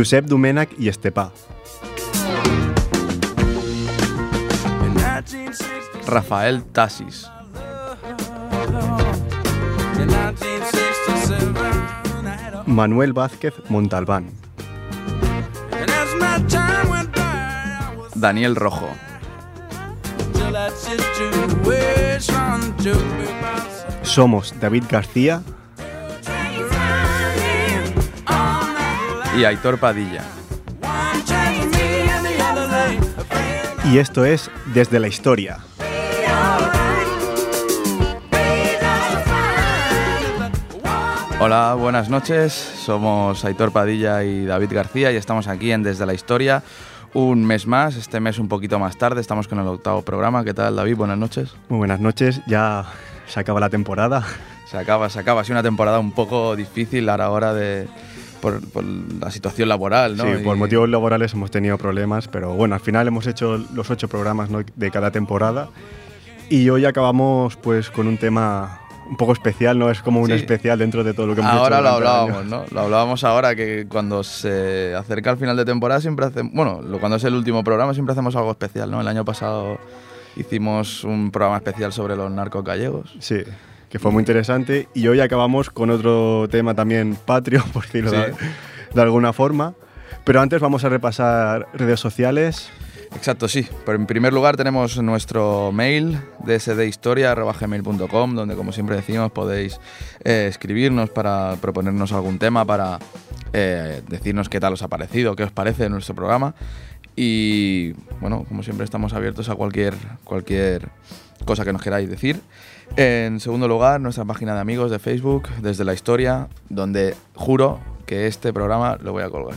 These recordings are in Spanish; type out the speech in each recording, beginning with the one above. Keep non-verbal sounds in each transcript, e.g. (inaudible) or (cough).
Josep Domènech i Estepà. Rafael Tassis. Manuel Vázquez Montalbán. Daniel Rojo. Somos David García y Aitor Padilla. y esto es Desde la Historia. Hola, buenas noches. Somos Aitor Padilla y David García y estamos aquí en Desde la Historia. Un mes más, este mes un poquito más tarde, estamos con el octavo programa. ¿Qué tal, David? Buenas noches. Muy buenas noches, ya se acaba la temporada. Se acaba, se acaba. Ha sido una temporada un poco difícil a la hora de, por, la situación laboral, ¿no? Sí, por motivos laborales hemos tenido problemas, pero bueno, al final hemos hecho los ocho programas de cada temporada y hoy acabamos pues con un tema un poco especial, ¿no? Es como un especial dentro de todo lo que hemos ahora hecho. Ahora lo hablábamos, ¿no? Lo hablábamos ahora, que cuando se acerca el final de temporada siempre hacemos, bueno, cuando es el último programa siempre hacemos algo especial, ¿no? El año pasado hicimos un programa especial sobre los narcos gallegos. Sí que fue muy interesante. Y hoy acabamos con otro tema también patrio, (laughs) por decirlo de, alguna forma. Pero antes vamos a repasar redes sociales. Exacto, sí. Pero en primer lugar tenemos nuestro mail dsdhistoria.gmail.com donde como siempre decimos podéis eh, escribirnos para proponernos algún tema, para eh, decirnos qué tal os ha parecido, qué os parece nuestro programa. Y bueno, como siempre estamos abiertos a cualquier, cualquier cosa que nos queráis decir. En segundo lugar, nuestra página de amigos de Facebook, desde la historia, donde juro que este programa lo voy a colgar.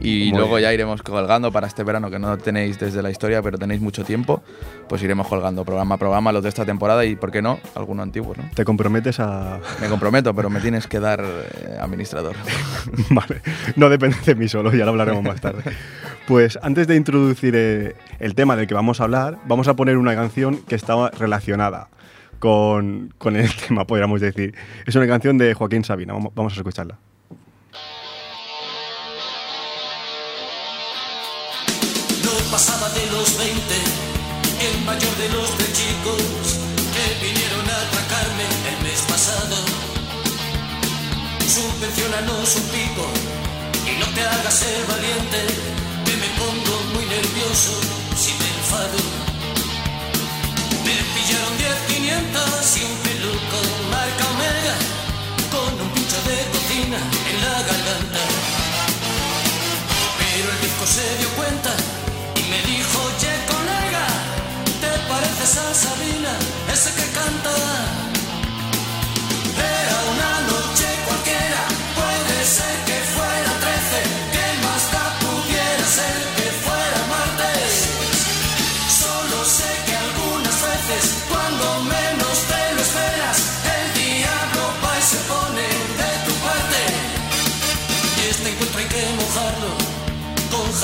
Y luego ya iremos colgando para este verano, que no tenéis desde la historia, pero tenéis mucho tiempo, pues iremos colgando programa a programa los de esta temporada y, ¿por qué no?, alguno antiguo, ¿no? ¿Te comprometes a...? (laughs) Me comprometo, pero me tienes que dar eh, administrador. (laughs) vale, no depende de mí solo, ya lo hablaremos más tarde. Pues antes de introducir eh, el tema del que vamos a hablar, vamos a poner una canción que estaba relacionada con, con el (laughs) tema, podríamos decir. Es una canción de Joaquín Sabina, vamos, a escucharla. No pasaba de los 20, el mayor de los tres chicos que vinieron a atracarme el mes pasado. Subvencionanos un pico y no te hagas ser valiente, que me pongo muy nervioso si me enfado. 10 500 y un peluco marca Omega con un pincho de cocina en la garganta. Pero el disco se dio cuenta y me dijo, che colega, ¿te pareces a Sabina,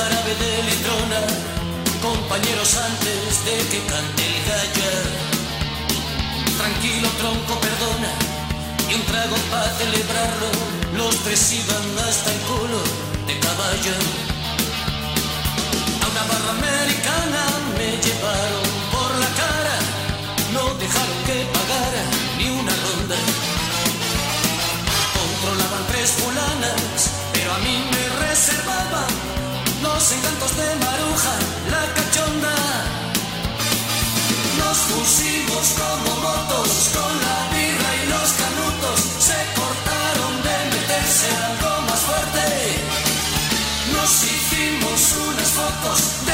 de litrona, compañeros antes de que cante el gallo. Tranquilo tronco, perdona, y un trago para celebrarlo. Los tres iban hasta el culo de caballo. A una barra americana me llevaron por la cara, no dejaron que los encantos de Maruja, la cachonda. Nos pusimos como motos con la birra y los canutos, se cortaron de meterse algo más fuerte. Nos hicimos unas fotos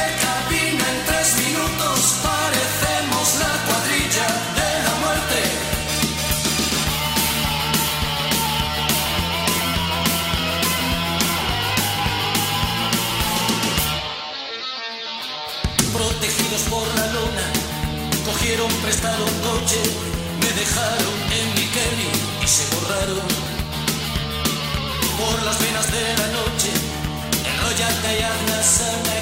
me dejaron en mi Kelly y se borraron. Por las venas de la noche, enrollate y hazla sana,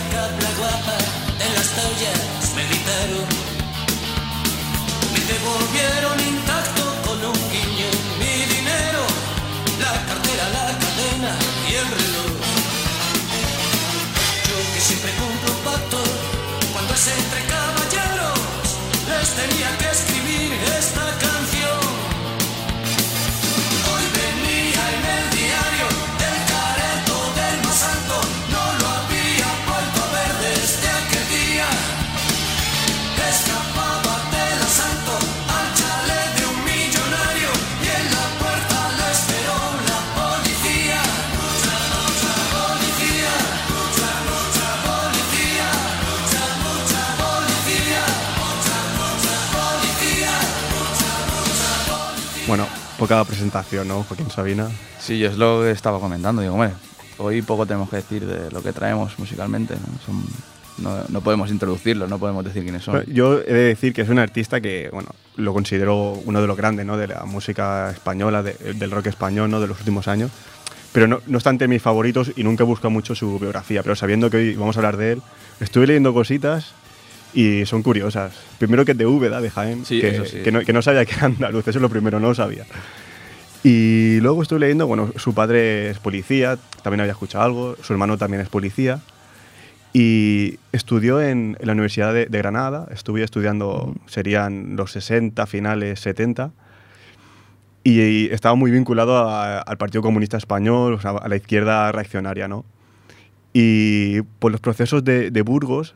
tenía que escribir esta canción. Poca presentación, ¿no, Joaquín Sabina? Sí, yo es lo que estaba comentando. Digo, hombre, hoy poco tenemos que decir de lo que traemos musicalmente. ¿no? Son- no, no podemos introducirlos, no podemos decir quiénes son. Yo he de decir que es un artista que, bueno, lo considero uno de los grandes, ¿no? De la música española, de- del rock español, ¿no? De los últimos años. Pero no, no está entre mis favoritos y nunca he buscado mucho su biografía. Pero sabiendo que hoy vamos a hablar de él, estuve leyendo cositas y son curiosas. Primero que es de Úbeda, de Jaén, Sí, que, sí. que no, que no sabía que era andaluz, eso es lo primero, no lo sabía. Y luego estuve leyendo, bueno, su padre es policía, también había escuchado algo, su hermano también es policía. Y estudió en, en la Universidad de, de Granada, estuve estudiando, serían los 60, finales 70, y, y estaba muy vinculado a- al Partido Comunista Español, o sea, a la izquierda reaccionaria, ¿no? Y por los procesos de, de Burgos,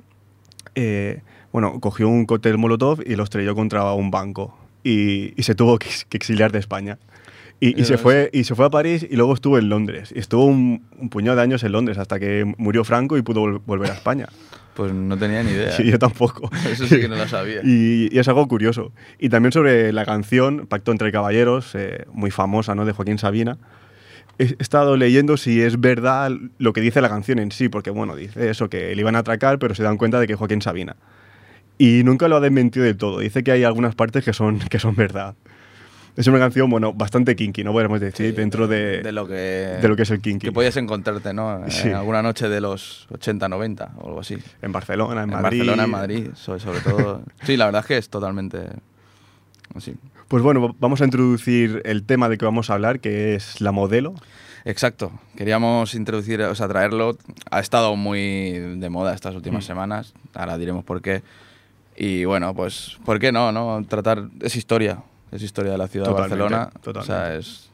eh, bueno, cogió un cóctel Molotov y lo estrelló contra un banco, y, y se tuvo que, que exiliar de España. Y, y se fue, y se fue a París y luego estuvo en Londres. Y estuvo un, un puñado de años en Londres hasta que murió Franco y pudo vol- volver a España. Pues no tenía ni idea. (laughs) Sí, yo tampoco. Eso sí que no (laughs) lo sabía. Y, y es algo curioso. Y también sobre la canción Pacto entre Caballeros, eh, muy famosa, ¿no? De Joaquín Sabina. He estado leyendo si es verdad lo que dice la canción en sí, porque, bueno, dice eso, que le iban a atracar, pero se dan cuenta de que Joaquín Sabina. Y nunca lo ha desmentido del todo. Dice que hay algunas partes que son, que son verdad. Es una canción, bueno, bastante kinky, ¿no? Podemos decir, dentro de, de lo que, de lo que es el kinky. que podías encontrarte, ¿no? Sí. En alguna noche de los 80, 90 o algo así. En Barcelona, en, En, Madrid. Barcelona, en Madrid, sobre, sobre todo. Sí, la verdad es que es totalmente así. Pues bueno, vamos a introducir el tema de que vamos a hablar, que es la modelo. Exacto. Queríamos introducir, o sea, traerlo. Ha estado muy de moda estas últimas Mm. semanas. Ahora diremos por qué. Y bueno, pues, ¿por qué no? no? Tratar. Es historia. Es historia de la ciudad Totalmente, de Barcelona. totalmente. O sea, es.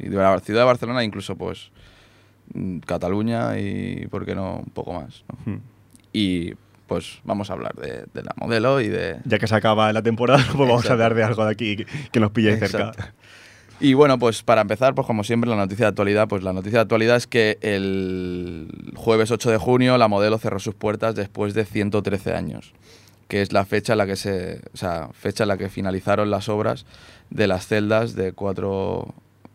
Y de la ciudad de Barcelona, incluso, pues. mm, Cataluña y, ¿por qué no? Un poco más. ¿no? Hmm. Y pues vamos a hablar de, de la modelo y de. Ya que se acaba la temporada, (laughs) pues vamos a hablar de algo de aquí que, que nos pille cerca. Y bueno, pues para empezar, pues como siempre, la noticia de actualidad, pues la noticia de actualidad es que el jueves 8 de junio la modelo cerró sus puertas después de 113 años, que es la fecha en la que se, o sea, fecha en la que finalizaron las obras de las celdas de 4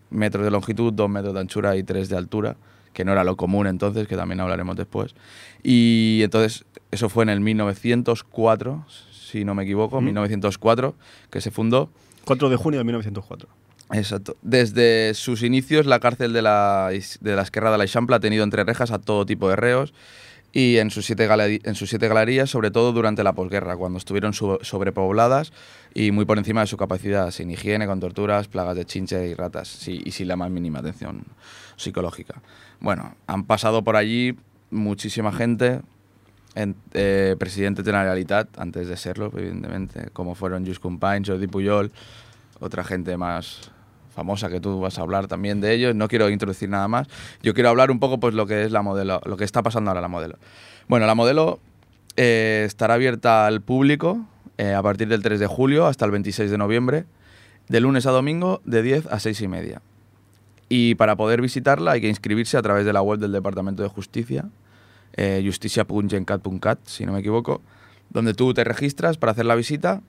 metros de longitud, 2 metros de anchura y 3 de altura, que no era lo común entonces, que también hablaremos después. Y entonces, eso fue en el 1904, si no me equivoco, Mm. 1904, que se fundó. 4 de junio de 1904. Exacto. Desde sus inicios, la cárcel de la, de la Esquerra de la Eixample ha tenido entre rejas a todo tipo de reos y en sus siete, en sus siete galerías, sobre todo durante la posguerra, cuando estuvieron sobrepobladas y muy por encima de su capacidad, sin higiene, con torturas, plagas de chinche y ratas, y sin la más mínima atención psicológica. Bueno, han pasado por allí muchísima gente, en- eh, presidente de la Generalitat, antes de serlo, evidentemente, como fueron Lluís Companys, Jordi Pujol, otra gente más famosa que tú vas a hablar también de ellos. No quiero introducir nada más. Yo quiero hablar un poco pues lo que es la modelo, lo que está pasando ahora la modelo. Bueno, la modelo eh, estará abierta al público eh, a partir del 3 de julio hasta el 26 de noviembre, de lunes a domingo, de 10 a 6 y media. Y para poder visitarla hay que inscribirse a través de la web del Departamento de Justicia, eh, justicia.gencat.cat, si no me equivoco, donde tú te registras para hacer la visita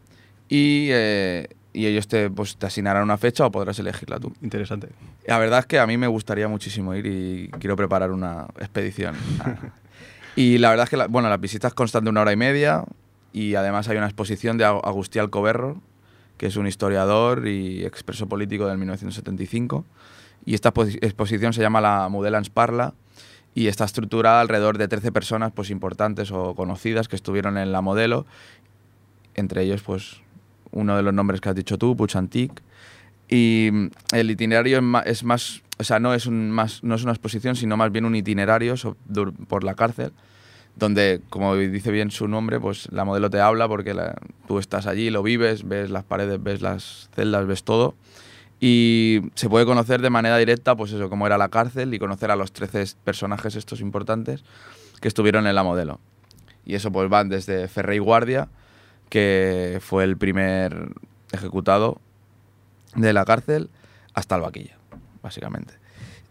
y, eh, y ellos te, pues, te asignarán una fecha o podrás elegirla tú. Interesante. La verdad es que a mí me gustaría muchísimo ir y quiero preparar una expedición. (laughs) y la verdad es que, la, bueno, las visitas constan de una hora y media y además hay una exposición de Ag- Agustí Alcoberro, que es un historiador y expreso político del 1975. Y esta exposi- exposición se llama La Modelans Parla y está estructurada alrededor de 13 personas pues, importantes o conocidas que estuvieron en la modelo, entre ellos pues uno de los nombres que has dicho tú, Puig Antic, y mm, el itinerario es ma- es más, o sea, no es, más, no es una exposición, sino más bien un itinerario por la cárcel, donde, como dice bien su nombre, pues la modelo te habla porque tú estás allí, lo vives, ves las paredes, ves las celdas, ves todo. Y se puede conocer de manera directa, pues eso, cómo era la cárcel y conocer a los 13 personajes estos importantes que estuvieron en la modelo. Y eso pues van desde Ferrey Guardia, que fue el primer ejecutado de la cárcel, hasta el vaquilla, básicamente.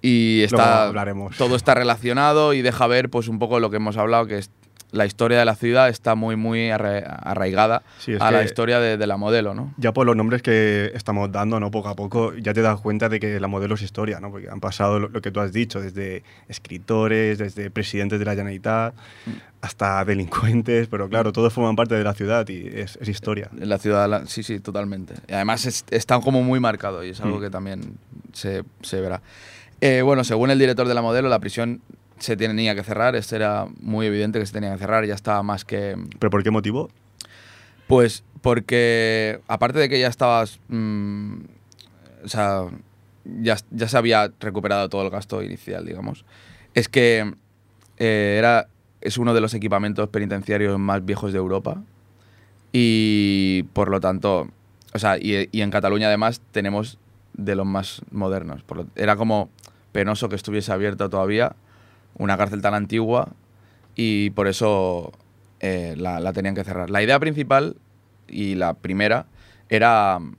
Y está, hablaremos. todo está relacionado y deja ver pues un poco lo que hemos hablado, que es la historia de la ciudad está muy, muy arra- arraigada Sí, a la historia de, de la modelo, ¿no? Ya por los nombres que estamos dando, ¿no? Poco a poco, ya te das cuenta de que la modelo es historia, ¿no? Porque han pasado lo, lo que tú has dicho, desde escritores, desde presidentes de la Generalitat, hasta delincuentes, pero claro, todos forman parte de la ciudad y es, es historia. En la ciudad, la- sí, sí, totalmente. Y además es- está como muy marcado y es algo Mm. que también se, se verá. Eh, bueno, según el director de la modelo, la prisión se tenía que cerrar. Esto era muy evidente que se tenía que cerrar. Ya estaba más que... ¿Pero por qué motivo? Pues porque, aparte de que ya estabas... mm, o sea, ya, ya se había recuperado todo el gasto inicial, digamos. Es que eh, era, es uno de los equipamientos penitenciarios más viejos de Europa. Y por lo tanto, o sea, y, y en Cataluña además tenemos de los más modernos. Por lo- era como penoso que estuviese abierta todavía una cárcel tan antigua y por eso eh, la, la tenían que cerrar. La idea principal y la primera era mm,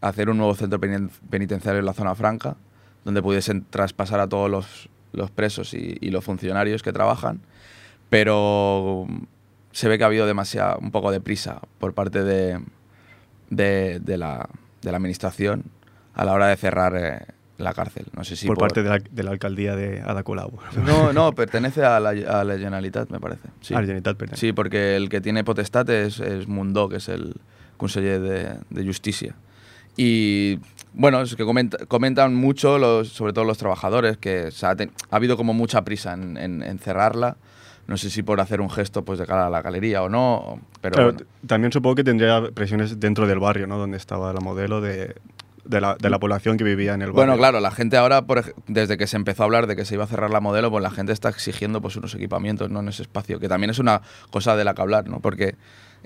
hacer un nuevo centro peniten- penitenciario en la zona franca, donde pudiesen traspasar a todos los, los presos y, y los funcionarios que trabajan, pero mm, se ve que ha habido demasiado, un poco de prisa por parte de, de, de la, de la administración a la hora de cerrar eh, la cárcel. No sé si por parte de la, de la alcaldía de Ada Colau. (laughs) No, no, pertenece a la, a la Generalitat, me parece. Sí. La Generalitat, perdón. Sí, porque el que tiene potestad es, es Mundó, que es el conseller de, de Justicia. Y bueno, es que comenta- comentan mucho, los, sobre todo los trabajadores, que se ha, ten- ha habido como mucha prisa en, en- en cerrarla. No sé si por hacer un gesto pues de cara a la galería o no, pero Claro, bueno. t- También supongo que tendría presiones dentro del barrio, ¿no? Donde estaba la modelo de, de, la, de la población que vivía en el barrio. Bueno, claro, la gente ahora, por desde que se empezó a hablar de que se iba a cerrar la modelo, pues la gente está exigiendo pues unos equipamientos ¿no? en ese espacio, que también es una cosa de la que hablar, ¿no? Porque,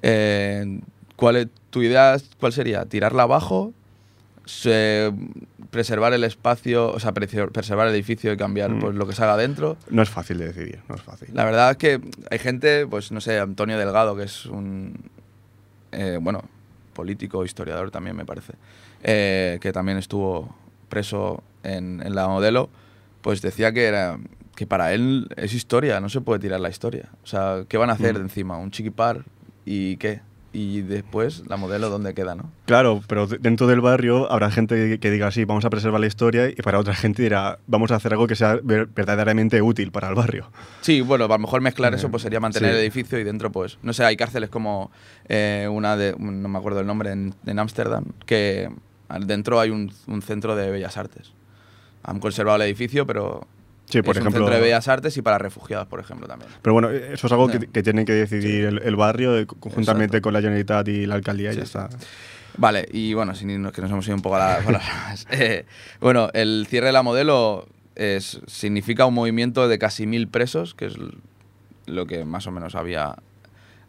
eh, ¿cuál es, ¿tu idea cuál sería? ¿Tirarla abajo? Se- preservar el espacio, o sea, prese- preservar el edificio y cambiar Mm. pues, lo que se haga dentro. No es fácil de decidir, no es fácil. La verdad es que hay gente, pues no sé, Antonio Delgado, que es un, eh, bueno, político, historiador también me parece, eh, que también estuvo preso en, en la modelo, pues decía que era que para él es historia, no se puede tirar la historia. O sea, ¿qué van a hacer Mm. de encima? ¿Un chiquipar? ¿Y qué? Y después, la modelo, ¿dónde queda, no? Claro, pero de- dentro del barrio habrá gente que diga, sí, vamos a preservar la historia, y para otra gente dirá, vamos a hacer algo que sea ver- verdaderamente útil para el barrio. Sí, bueno, a lo mejor mezclar Eh, eso pues sería mantener sí. el edificio y dentro pues, no sé, hay cárceles como eh, una de, no me acuerdo el nombre, en Ámsterdam, que dentro hay un, un centro de bellas artes. Han conservado el edificio, pero Sí, por es ejemplo. un centro de bellas artes y para refugiados, por ejemplo, también. Pero bueno, eso es algo que, No. que tienen que decidir el, el barrio eh, conjuntamente Exacto. con la Generalitat y la alcaldía y Sí, ya sí. está. Vale, y bueno, sin irnos- que nos hemos ido un poco a las ramas. (laughs) Eh, bueno, el cierre de la modelo es, significa un movimiento de casi mil presos, que es lo que más o menos había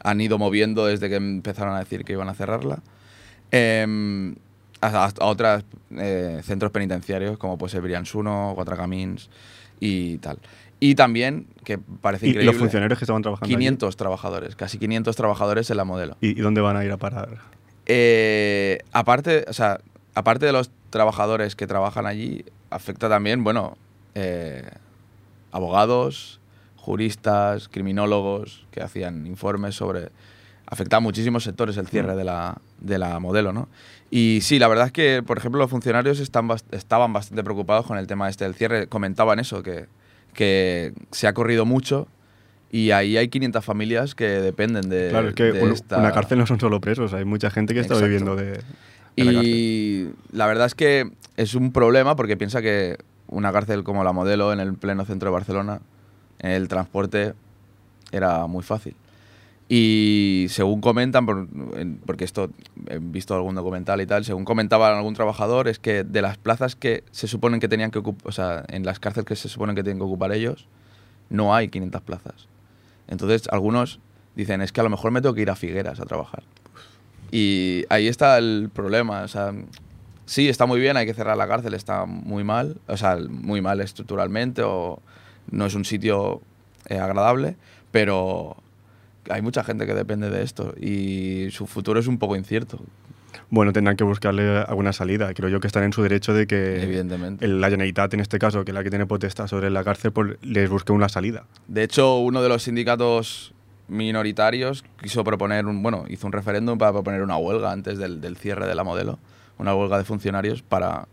han ido moviendo desde que empezaron a decir que iban a cerrarla. Em, a, a- otros centros penitenciarios, como puede ser Brians 1, Cuatro Camins y tal. Y también, que parece Y increíble, los funcionarios que estaban trabajando allí, 500 trabajadores, casi 500 trabajadores en la modelo. ¿Y, y dónde van a ir a parar? Eh, aparte, o sea, aparte de los trabajadores que trabajan allí, afecta también, bueno, eh, abogados, juristas, criminólogos que hacían informes sobre... Afecta a muchísimos sectores el cierre Mm. de, la, de la modelo, ¿no? Y sí, la verdad es que, por ejemplo, los funcionarios están bast- estaban bastante preocupados con el tema este del cierre. Comentaban eso, que, que se ha corrido mucho y ahí hay 500 familias que dependen de, claro, es que de un- esta- una cárcel no son solo presos, hay mucha gente que está Exacto. viviendo de, de la cárcel. Y la verdad es que es un problema porque piensa que una cárcel como la modelo en el pleno centro de Barcelona, el transporte era muy fácil. Y según comentan, por- en- porque esto he visto algún documental y tal, según comentaba algún trabajador, es que de las plazas que se suponen que tenían que ocupar, o sea, en las cárceles que se suponen que tienen que ocupar ellos, no hay 500 plazas. Entonces, algunos dicen, es que a lo mejor me tengo que ir a Figueras a trabajar. Y ahí está el problema. O sea, sí, está muy bien, hay que cerrar la cárcel, está muy mal, o sea, muy mal estructuralmente, o no es un sitio eh, agradable, pero hay mucha gente que depende de esto y su futuro es un poco incierto. Bueno, tendrán que buscarle alguna salida. Creo yo que están en su derecho de que Evidentemente. el- la Generalitat, en este caso, que es la que tiene potestad sobre la cárcel, pues les busque una salida. De hecho, uno de los sindicatos minoritarios quiso proponer un, bueno, hizo un referéndum para proponer una huelga antes del, del cierre de la modelo, una huelga de funcionarios para,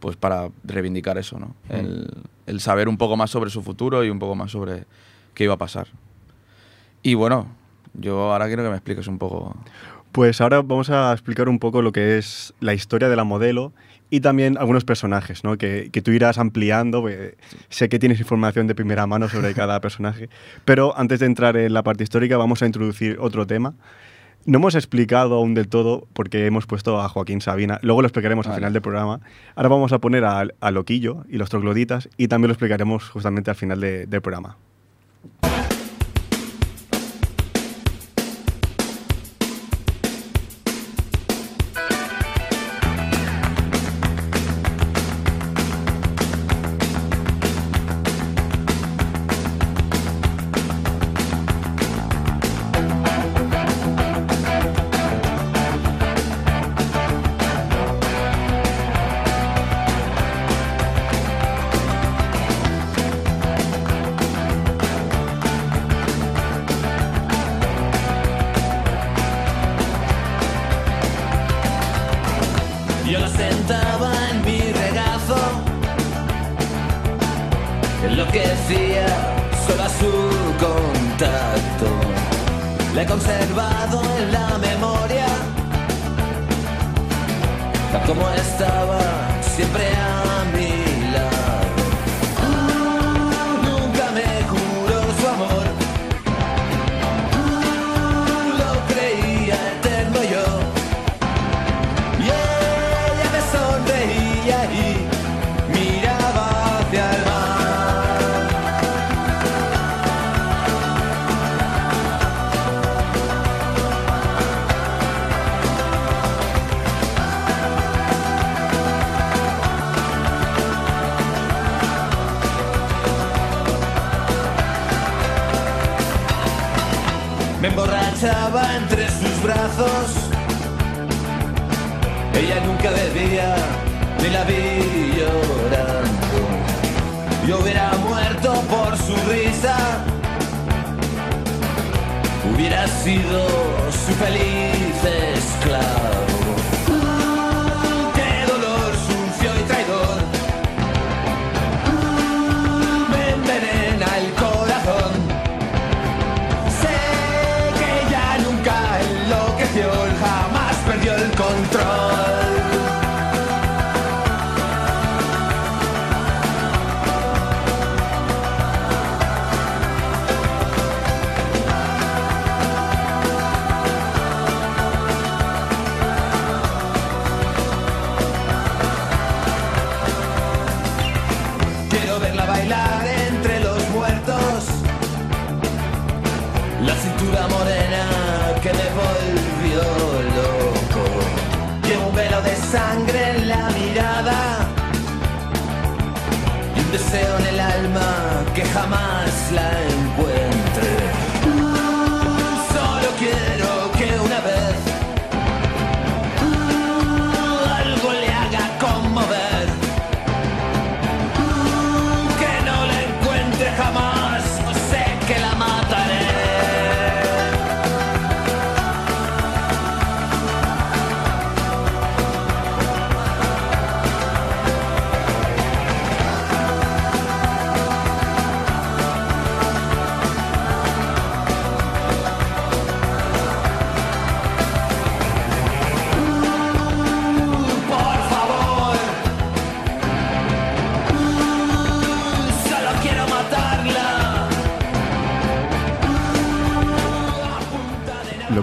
pues para reivindicar eso, ¿no? El, el saber un poco más sobre su futuro y un poco más sobre qué iba a pasar. Y bueno, yo ahora quiero que me expliques un poco. Pues ahora vamos a explicar un poco lo que es la historia de la modelo y también algunos personajes, ¿no? Que, que tú irás ampliando. porque Sé que tienes información de primera mano sobre (laughs) cada personaje, pero antes de entrar en la parte histórica vamos a introducir otro tema. No hemos explicado aún del todo porque hemos puesto a Joaquín Sabina, luego lo explicaremos al final del programa. Ahora vamos a poner a, a Loquillo y los trogloditas y también lo explicaremos justamente al final de- del programa.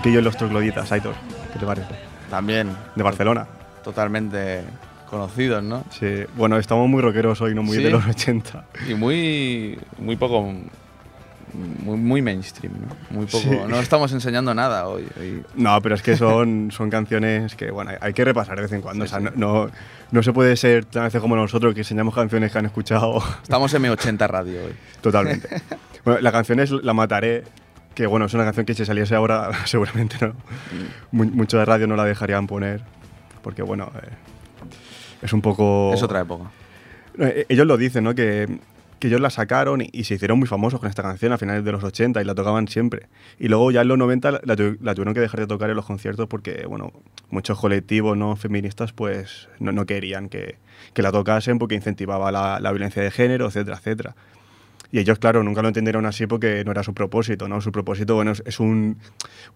Loquillo y los trogloditas, Aitor. ¿Qué te parece? También De Barcelona. totalmente conocidos, ¿no? Sí. Bueno, estamos muy rockeros hoy, no muy Sí. de los 80. Y muy, muy poco muy, muy mainstream, ¿no? Muy poco. Sí. No estamos enseñando nada hoy. hoy- No, pero es que son, (laughs) son canciones que, bueno, hay- que repasar de vez en cuando. Sí, o sea, no, no, no se puede ser tan veces como nosotros que enseñamos canciones que han escuchado Estamos en M80 Radio hoy. totalmente. (laughs) bueno, la canción es La Mataré, que bueno, es una canción que si saliese ahora (laughs) seguramente no. Mu- mucho de radio no la dejarían poner, porque bueno, eh, es un poco... Es otra época. Eh, Ellos lo dicen, ¿no? Que, que ellos la sacaron y, y se hicieron muy famosos con esta canción a finales de los 80 y la tocaban siempre. Y luego ya en los 90 la, la tuvieron que dejar de tocar en los conciertos porque, bueno, muchos colectivos no feministas pues no, no querían que, que la tocasen porque incentivaba la, la violencia de género, etcétera, etcétera. Y ellos, claro, nunca lo entendieron así porque no era su propósito, ¿no? Su propósito, bueno, es, es un,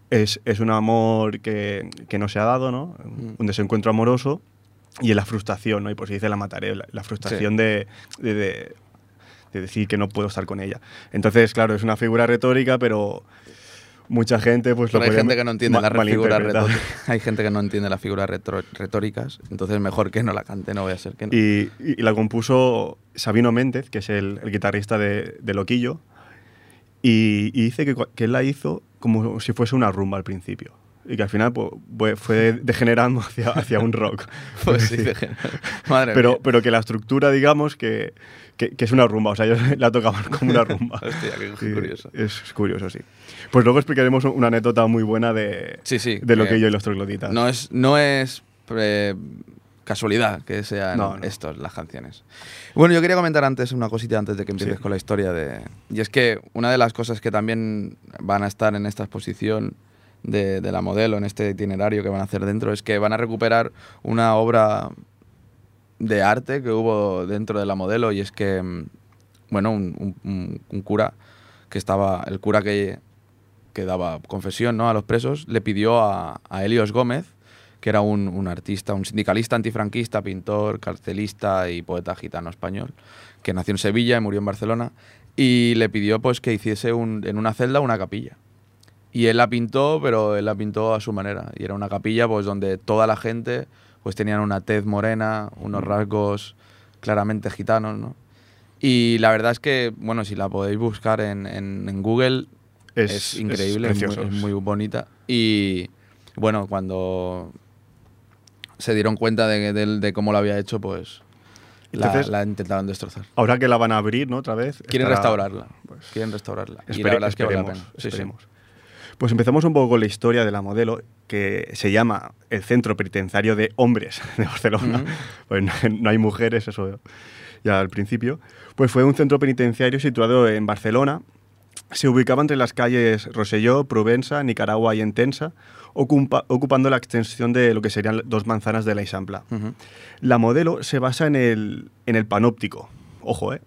es, es un amor que, que no se ha dado, ¿no? Un desencuentro amoroso y es la frustración, ¿no? Y por si dice la mataré, la, la frustración de, de, de- de decir que no puedo estar con ella. Entonces, claro, es una figura retórica, pero mucha gente pues Pero lo (laughs) hay gente que no entiende las figuras retóricas. Hay gente que no entiende las figuras retóricas, entonces mejor que no la cante, no voy a ser que no. Y, y la compuso Sabino Méndez, que es el, el guitarrista de, de Loquillo, y, y dice que, que él la hizo como si fuese una rumba al principio. Y que al final pues, fue- fue degenerando (laughs) hacia, hacia un rock. (laughs) Pues sí. Madre pero, mía. pero que la estructura, digamos, que, que, que es una rumba. O sea, ellos (laughs) la tocaban como una rumba. Hostia, qué Sí, curioso. Es curioso, sí. Pues luego explicaremos una anécdota muy buena de, Sí, sí, de que Loquillo y los trogloditas. No es, no es eh, casualidad que sean No, no. estos las canciones. Bueno, yo quería comentar antes una cosita antes de que empieces con la historia de. Y es que una de las cosas que también van a estar en esta exposición de, de la modelo, en este itinerario que van a hacer dentro, es que van a recuperar una obra de arte que hubo dentro de la modelo y es que, mm, bueno, un, un- un- cura que estaba, el cura que, que daba confesión ¿no? a los presos, le pidió a, a Helios Gómez, que era un, un artista, un sindicalista antifranquista, pintor, carcelista y poeta gitano español, que nació en Sevilla y murió en Barcelona, y le pidió pues que hiciese un- en una celda una capilla. Y él la pintó, pero él la pintó a su manera. Y era una capilla pues donde toda la gente pues tenían una tez morena, unos rasgos claramente gitanos, ¿no? Y la verdad es que, bueno, si la podéis buscar en, en- en Google, es, Es- es increíble, es, muy, precioso. es muy bonita. Y bueno, cuando se dieron cuenta de, de- de cómo lo había hecho, pues la, Entonces- la intentaron destrozar. Ahora que la van a abrir, ¿no? Otra vez. Quieren estará- restaurarla. pues, quieren restaurarla. y Espere- la verdad es que vale la pena. Sí, sí. Pues empezamos un poco con la historia de la modelo, que se llama el Centro Penitenciario de Hombres (laughs) de Barcelona. Ujú. Pues no, no hay mujeres, eso ya al principio. Pues fue un centro penitenciario situado en Barcelona. Se ubicaba entre las calles Roselló, Provenza, Nicaragua y Entensa, ocupa- ocupando la extensión de lo que serían dos manzanas de la. Ujú. La modelo se basa en el, en el panóptico. Ojo, ¿eh?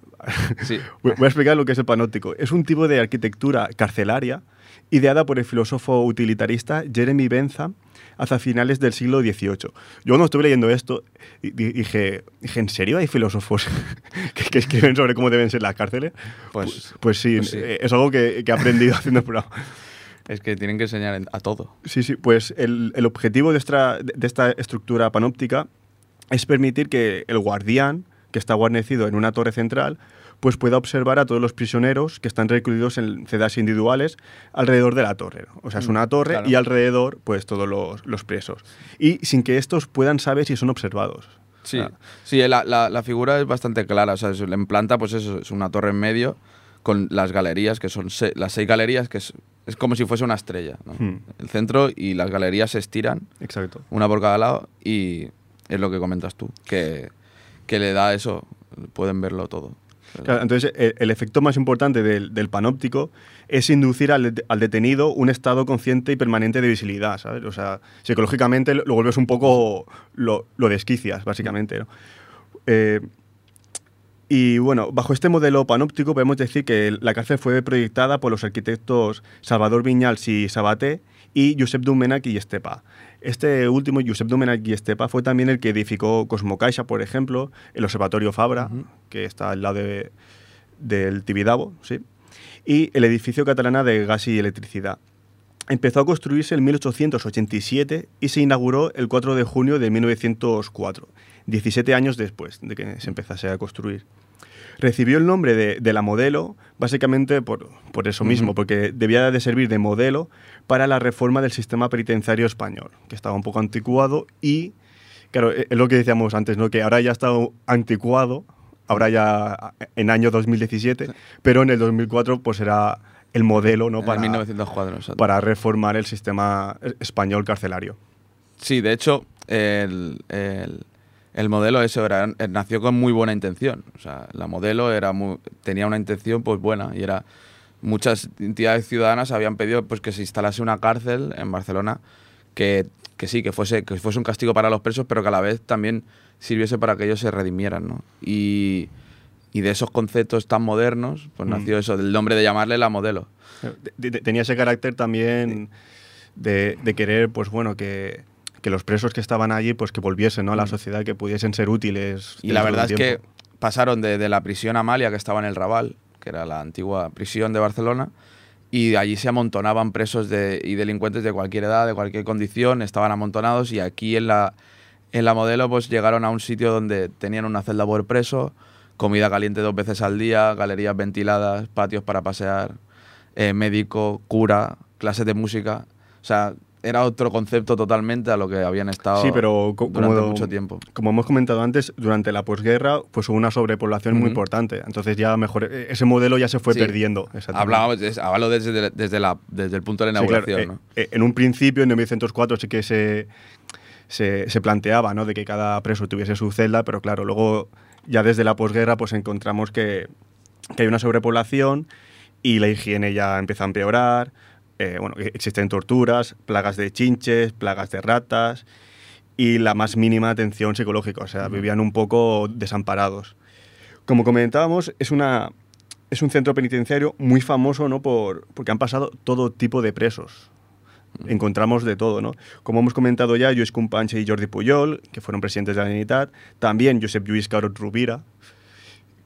Sí. (laughs) Voy a explicar lo que es el panóptico. Es un tipo de arquitectura carcelaria ideada por el filósofo utilitarista Jeremy Bentham hacia finales del siglo XVIII. Yo cuando estuve leyendo esto di- di- dije, dije ¿en serio hay filósofos (laughs) que, que escriben sobre cómo deben ser las cárceles? Pues- pues sí, pues sí. eh, es algo que, que he aprendido (laughs) haciendo el programa. Es que tienen que enseñar en- a todo. Sí, sí, pues el, el objetivo de esta, de esta estructura panóptica es permitir que el guardián, que está guarnecido en una torre central, pues pueda observar a todos los prisioneros que están recluidos en celdas individuales alrededor de la torre. O sea, es Mm, una torre claro. y alrededor, pues todos los, los presos. Y sin que estos puedan saber si son observados. Sí, sí la, la- la figura es bastante clara. O sea, es- en planta, pues eso, es una torre en medio con las galerías, que son se- las seis galerías, que es, es como si fuese una estrella. ¿no? Hmm. El centro y las galerías se estiran, Exacto. una por cada lado, y es lo que comentas tú, que, que le da eso, pueden verlo todo. Entonces, el, efecto más importante del, panóptico es inducir al, det- al detenido un estado consciente y permanente de visibilidad, ¿sabes? O sea, psicológicamente lo, vuelves un poco, lo, desquicias, básicamente. Eh, y bueno, bajo este modelo panóptico podemos decir que la cárcel fue proyectada por los arquitectos Salvador Viñals y Sabaté y Josep Domènech y Estepa. Este último, Josep Domènech y Estepa, fue también el que edificó Cosmocaixa, por ejemplo, el Observatorio Fabra, que está al lado de- del Tibidabo, ¿sí? y el edificio catalana de gas y electricidad. Empezó a construirse en 1887 y se inauguró el 4 de junio de 1904, 17 años después de que se empezase a construir. Recibió el nombre de, de la modelo básicamente por, por eso mismo, porque debía de servir de modelo para la reforma del sistema penitenciario español, que estaba un poco anticuado y, claro, e, es lo que decíamos antes, ¿no? que ahora ya está anticuado, ahora ya en año 2017, pero en el 2004 pues era el modelo ¿no? Para, 1904, exacto. para reformar el sistema español carcelario. Sí, de hecho, el, el- el modelo ese era- eh, nació con muy buena intención. O sea, la modelo era muy- tenía una intención pues buena y era muchas entidades ciudadanas habían pedido pues que se instalase una cárcel en Barcelona que, que sí, que fuese, que fuese un castigo para los presos, pero que a la vez también sirviese para que ellos se redimieran, ¿no? Y, y de esos conceptos tan modernos, pues Mm. nació eso, del nombre de llamarle la modelo. De- de- Tenía ese carácter también de, de querer, pues bueno, que, que los presos que estaban allí, pues que volviesen ¿no? a la sociedad, que pudiesen ser útiles. Mm. Y la verdad es que pasaron de, de la prisión Amalia, que estaba en el Raval, que era la antigua prisión de Barcelona, y allí se amontonaban presos de- y delincuentes de cualquier edad, de cualquier condición, estaban amontonados, y aquí en la, en la modelo pues llegaron a un sitio donde tenían una celda por preso, comida caliente dos veces al día, galerías ventiladas, patios para pasear, eh, médico, cura, clases de música. O sea, era otro concepto totalmente a lo que habían estado Sí, pero durante como, mucho tiempo. como hemos comentado antes, durante la posguerra pues hubo una sobrepoblación muy importante. Entonces ya mejor, e- ese modelo ya se fue Sí. perdiendo. Hablábamos, hablo desde, desde, la, desde el punto de la Sí, claro, inauguración, eh, eh, en un principio, en 1904, sí que se, se, se planteaba ¿no? de que cada preso tuviese su celda, pero claro, luego ya desde la posguerra pues encontramos que, que hay una sobrepoblación y la higiene ya empieza a empeorar. Eh, bueno, existen torturas, plagas de chinches, plagas de ratas y la más mínima atención psicológica, o sea, vivían un poco desamparados. Como comentábamos, es, una, es un centro penitenciario muy famoso ¿no? Por, porque han pasado todo tipo de presos. Encontramos de todo, ¿no? Como hemos comentado ya, Lluís Companys y Jordi Puyol, que fueron presidentes de la Generalitat, también Josep Lluís Carot Rovira.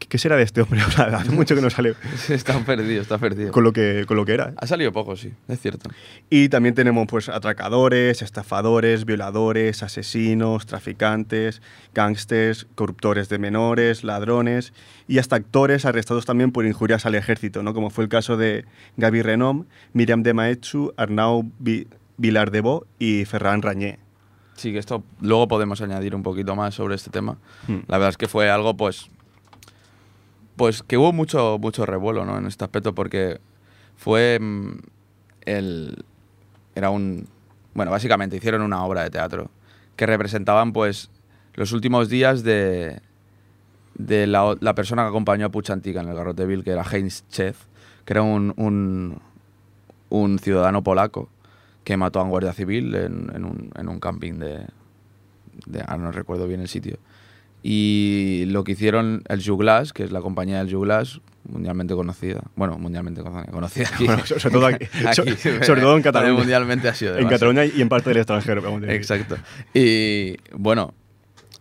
¿Qué, será de este hombre? ahora? (laughs) Hace (laughs) mucho que no sale está perdido, está perdido. con lo que, con lo que era. Ha salido poco, sí, es cierto. Y también tenemos pues atracadores, estafadores, violadores, asesinos, traficantes, gángsters, corruptores de menores, ladrones y hasta actores arrestados también por injurias al ejército, ¿no? como fue el caso de Gaby Renom, Miriam de Maetsu, Arnau Vi- Vilar de Bo y Ferran Rañé. Sí, que esto luego podemos añadir un poquito más sobre este tema. Hmm. La verdad es que fue algo, pues, pues que hubo mucho, mucho revuelo, ¿no? En este aspecto, porque fue mm, el, era un, bueno, básicamente hicieron una obra de teatro que representaban, pues, los últimos días de, de la, la persona que acompañó a Puchantica en el Garroteville, que era Heinz Chef, que era un, un, un ciudadano polaco que mató a un guardia civil en, en un, en un camping de, de- no recuerdo bien el sitio. Y lo que hicieron el Juglas, que es la compañía del Juglas, mundialmente conocida. Bueno, mundialmente conocida. aquí. Bueno, sobre todo aquí- (laughs) so- Aquí, (laughs) sobre todo en Cataluña. Mundialmente ha sido En demasiado. Cataluña y en parte del extranjero. Exacto. Y bueno,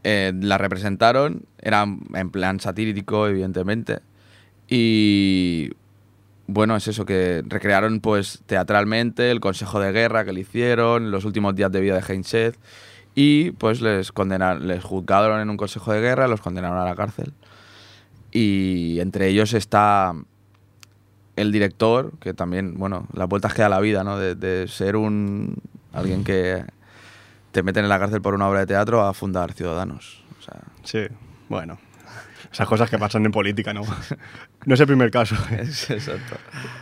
eh, la representaron, era en plan satírico, evidentemente. Y bueno, es eso, que recrearon pues teatralmente el consejo de guerra que le hicieron, los últimos días de vida de Heinz y pues les condenaron, les juzgaron en un consejo de guerra, los condenaron a la cárcel. Y entre ellos está el director, que también, bueno, las vueltas que da la vida, ¿no? De, de ser un alguien que te meten en la cárcel por una obra de teatro a fundar Ciudadanos. O sea, Sí, bueno. Esas cosas que pasan en política, ¿no? (laughs) No es el primer caso. (laughs) es exacto.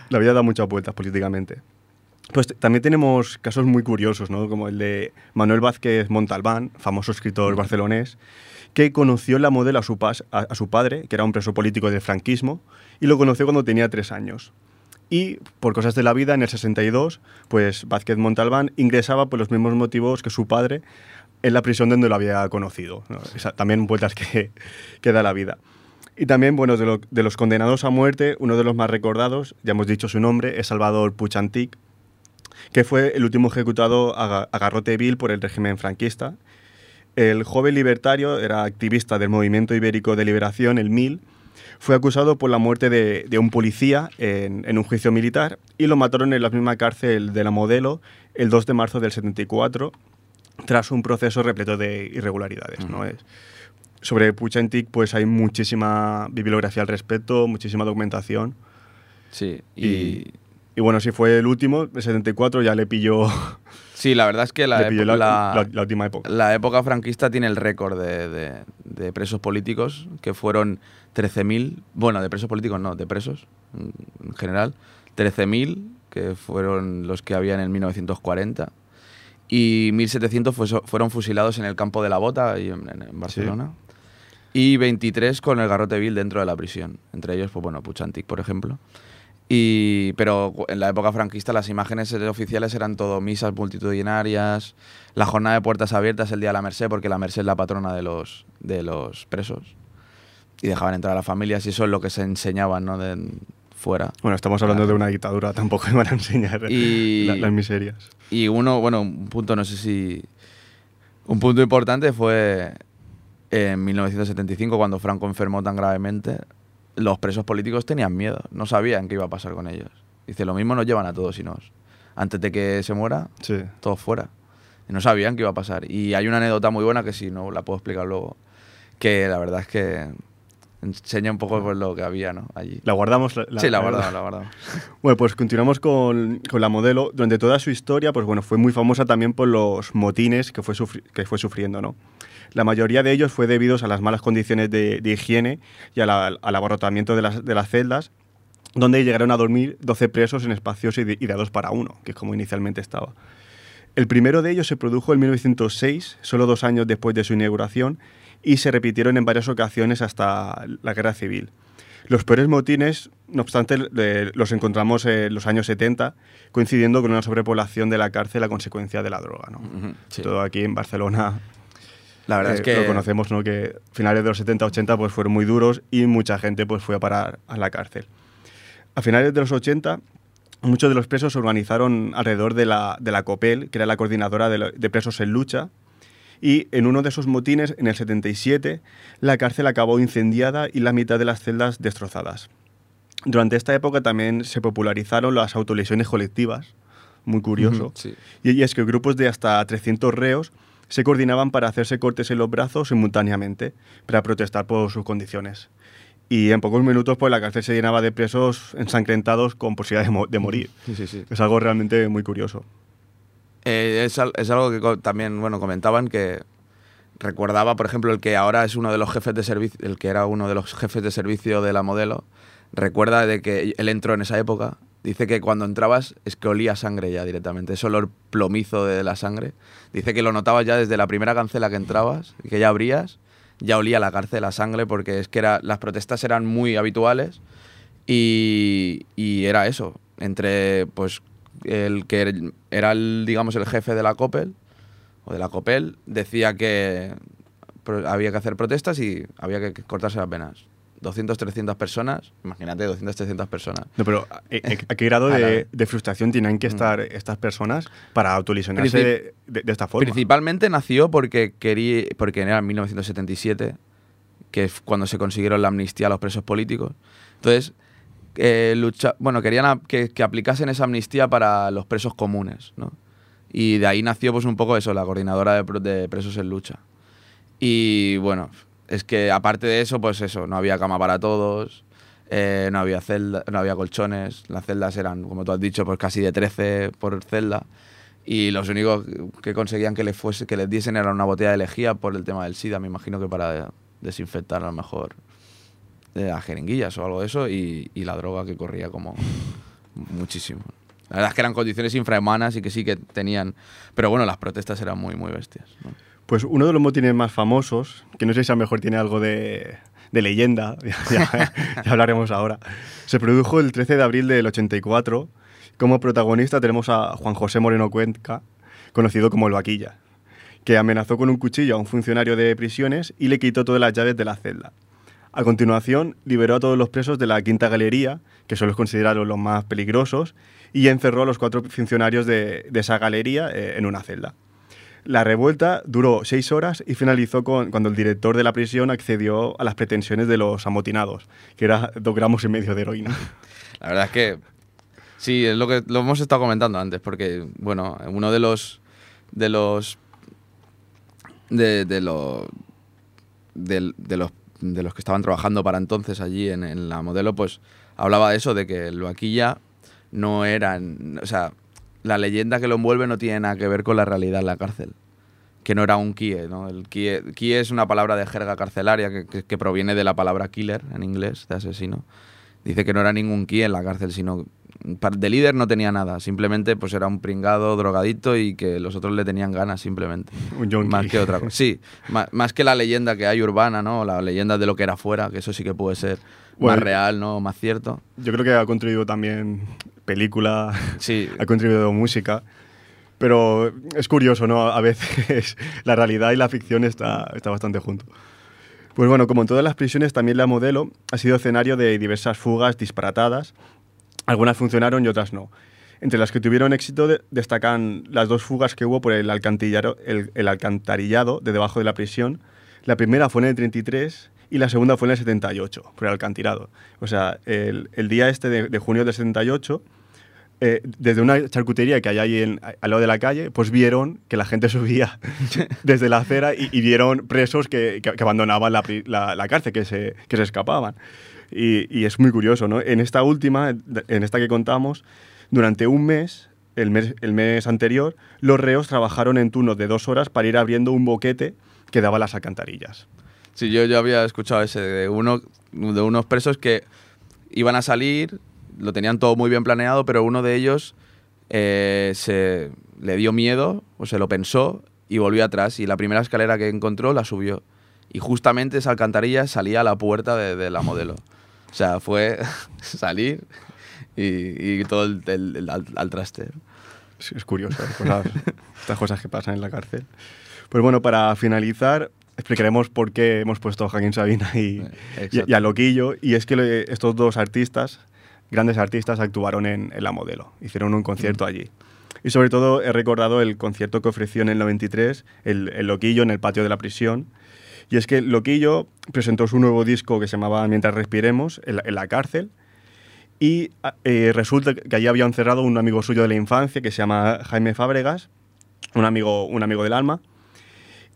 La vida da muchas vueltas políticamente. Pues también tenemos casos muy curiosos, ¿no? Como el de Manuel Vázquez Montalbán, famoso escritor barcelonés, que conoció la modelo a su, pas- a, su padre, que era un preso político del franquismo, y lo conoció cuando tenía tres años. Y por cosas de la vida, en el 62, pues Vázquez Montalbán ingresaba por los mismos motivos que su padre en la prisión donde lo había conocido. ¿no? Esa- también vueltas que, que da la vida. Y también, bueno, de, de los condenados a muerte, uno de los más recordados, ya hemos dicho su nombre, es Salvador Puchantic, que fue el último ejecutado a, a garrote vil por el régimen franquista. El joven libertario era activista del Movimiento Ibérico de Liberación, el MIL, fue acusado por la muerte de, de un policía en, en un juicio militar y lo mataron en la misma cárcel de la Modelo el 2 de marzo del 74 tras un proceso repleto de irregularidades. ¿no? Es- Sobre Puchantik pues hay muchísima bibliografía al respecto, muchísima documentación. Sí, Y, y, y bueno, si fue el último, el 74, ya le pilló, (laughs) sí, la verdad es que la, (laughs) época- la, la- la- la última época. la época franquista tiene el récord de, de- de presos políticos, que fueron 13.000, bueno, de presos políticos no, de presos en general, 13.000, que fueron los que había en el 1940, y 1.700 fue- fueron fusilados en el campo de la Bota, en, en- Barcelona, y 23 con el garrote vil dentro de la prisión, entre ellos, pues bueno, Puchantik, por ejemplo. Y, pero en la época franquista las imágenes eh, oficiales eran todo misas multitudinarias, la jornada de puertas abiertas el día de la Merced, porque la Merced es la patrona de los, de los presos. Y dejaban entrar a las familias y eso es lo que se enseñaban ¿no? de, fuera. Bueno, estamos hablando de una dictadura, tampoco van a enseñar Y- la- las miserias. Y uno, bueno, un punto, no sé si... Un punto importante fue en 1975, cuando Franco enfermó tan gravemente, los presos políticos tenían miedo, no sabían qué iba a pasar con ellos. Dice, lo mismo nos llevan a todos y nos... Antes de que se muera, Sí. todos fuera. Y no sabían qué iba a pasar. Y hay una anécdota muy buena que si no la puedo explicar luego, que la verdad es que enseña un poco pues, lo que había ¿no? allí. La guardamos. sí, la la- guardamos, la guardamos. Bueno, pues continuamos con, con la modelo. Durante toda su historia, pues bueno, fue muy famosa también por los motines que fue, que fue sufriendo, ¿no? La mayoría de ellos fue debidos a las malas condiciones de, de higiene y a la- al abarrotamiento de las, de las celdas, donde llegaron a dormir 12 presos en espacios ide- ideados para uno, que es como inicialmente estaba. El primero de ellos se produjo en 1906, solo dos años después de su inauguración, y se repitieron en varias ocasiones hasta la Guerra Civil. Los peores motines, no obstante, le- los encontramos en los años 70, coincidiendo con una sobrepoblación de la cárcel a consecuencia de la droga. ¿no? Sí. Todo aquí en Barcelona La verdad eh, es que... lo conocemos, ¿no? que finales de los 70-80 pues, fueron muy duros y mucha gente pues, fue a parar a la cárcel. A finales de los 80, muchos de los presos se organizaron alrededor de la, de la COPEL, que era la coordinadora de, lo- de presos en lucha, y en uno de esos motines, en el 77, la cárcel acabó incendiada y la mitad de las celdas destrozadas. Durante esta época también se popularizaron las autolesiones colectivas, muy curioso. Ujú, sí. Y, y es que grupos de hasta 300 reos se coordinaban para hacerse cortes en los brazos simultáneamente, para protestar por sus condiciones. Y en pocos minutos pues, la cárcel se llenaba de presos ensangrentados con posibilidad de, mo- de morir. Sí, sí, sí. Es algo realmente muy curioso. Eh, es, al- es algo que co- también bueno comentaban que recordaba, por ejemplo, el que ahora es uno de los jefes de servicio, el que era uno de los jefes de servicio de la modelo, recuerda de que él entró en esa época. Dice que cuando entrabas es que olía sangre ya directamente, ese olor plomizo de la sangre. Dice que lo notabas ya desde la primera cancela que entrabas, que ya abrías, ya olía la cárcel a sangre porque es que las protestas eran muy habituales y, y era eso, entre pues el que er- era el, digamos el jefe de la COPEL o de la COPEL decía que había que hacer protestas y había que cortarse las venas. 200, 300 personas, imagínate 200, 300 personas. No, pero ¿a, a qué grado de, de frustración tienen que estar estas personas para autolesionarse Princip- de, de- de esta forma? Principalmente nació porque quería, porque era en 1977, que es cuando se consiguieron la amnistía a los presos políticos. Entonces, eh, lucha, bueno, querían a- que, que aplicasen esa amnistía para los presos comunes, ¿no? Y de ahí nació pues un poco eso, la coordinadora de presos en lucha. Y bueno, es que aparte de eso, pues eso, no había cama para todos, eh, no había celda, no había colchones, las celdas eran, como tú has dicho, pues casi de 13 por celda. Y los únicos que conseguían que les fuese, que les diesen era una botella de lejía por el tema del SIDA, me imagino que para desinfectar a lo mejor eh, las jeringuillas o algo de eso, y, y la droga que corría como muchísimo. La verdad es que eran condiciones infrahumanas y que sí que tenían. Pero bueno, las protestas eran muy, muy bestias. Pues uno de los motines más famosos, que no sé si a lo mejor tiene algo de, leyenda, (laughs) ya, hablaremos ahora, se produjo el 13 de abril del 84. Como protagonista tenemos a Juan José Moreno Cuenca, conocido como el Vaquilla, que amenazó con un cuchillo a un funcionario de prisiones y le quitó todas las llaves de la celda. A continuación, liberó a todos los presos de la Quinta Galería, que son los considerados los más peligrosos, y encerró a los cuatro funcionarios de, de esa galería eh, en una celda. La revuelta duró seis horas y finalizó con, cuando el director de la prisión accedió a las pretensiones de los amotinados, que era dos gramos y medio de heroína. (laughs) La verdad es que sí, es lo que lo hemos estado comentando antes, porque bueno, uno de los de los de, de de, los, de los que estaban trabajando para entonces allí en, en la modelo, pues hablaba de eso, de que el vaquilla no eran, o sea, la leyenda que lo envuelve no tiene nada que ver con la realidad en la cárcel. Que no era un kie, ¿no? El kie, kie es una palabra de jerga carcelaria que, que- que proviene de la palabra killer en inglés, de asesino. Dice que no era ningún kie en la cárcel, sino de líder no tenía nada, simplemente pues era un pringado drogadito y que los otros le tenían ganas simplemente. (laughs) Un. Más que otra cosa. Sí, (laughs) más, que la leyenda que hay urbana, ¿no? La leyenda de lo que era fuera, que eso sí que puede ser Bueno, más real, ¿no? Más cierto. Yo creo que ha contribuido también película, Sí, (laughs) ha contribuido música. Pero es curioso, ¿no? A veces (laughs) la realidad y la ficción está, está bastante junto. Pues bueno, como en todas las prisiones, también la modelo ha sido escenario de diversas fugas disparatadas. Algunas funcionaron y otras no. Entre las que tuvieron éxito de- destacan las dos fugas que hubo por el alcantarillado, el, el alcantarillado de debajo de la prisión. La primera fue en el 33 y la segunda fue en el 78, por el alcantarillado. O sea, el, el día este de, de junio del 78, eh, desde una charcutería que hay ahí en- al lado de la calle, pues vieron que la gente (laughs) subía (laughs) desde la acera y, y vieron presos que, que- que abandonaban la, pri- la- la cárcel, que se, que se escapaban. Y, y es muy curioso, ¿no? En esta última, en esta que contamos, durante un mes, el mes, el mes anterior, los reos trabajaron en turnos de dos horas para ir abriendo un boquete que daba a las alcantarillas. Sí, yo, yo había escuchado ese de, uno, de unos presos que iban a salir, lo tenían todo muy bien planeado, pero uno de ellos eh, se le dio miedo o se lo pensó y volvió atrás y la primera escalera que encontró la subió. Y justamente esa alcantarilla salía a la puerta de, de la modelo. O sea, fue (laughs) salir y, y todo el, el- el al, al traste. Es, es curioso, ¿eh? cosas- (laughs) estas cosas que pasan en la cárcel. Pues bueno, para finalizar, explicaremos por qué hemos puesto a Joaquín Sabina y, y- exacto. y a Loquillo. Y es que estos dos artistas, grandes artistas, actuaron en, en La Modelo. Hicieron un concierto allí. Y sobre todo he recordado el concierto que ofreció en el 93, el, el Loquillo, en el patio de la prisión. Y es que Loquillo presentó su nuevo disco que se llamaba Mientras Respiremos, en la, en la cárcel. Y eh, resulta que allí había encerrado un amigo suyo de la infancia que se llama Jaime Fábregas, un amigo, un amigo del alma.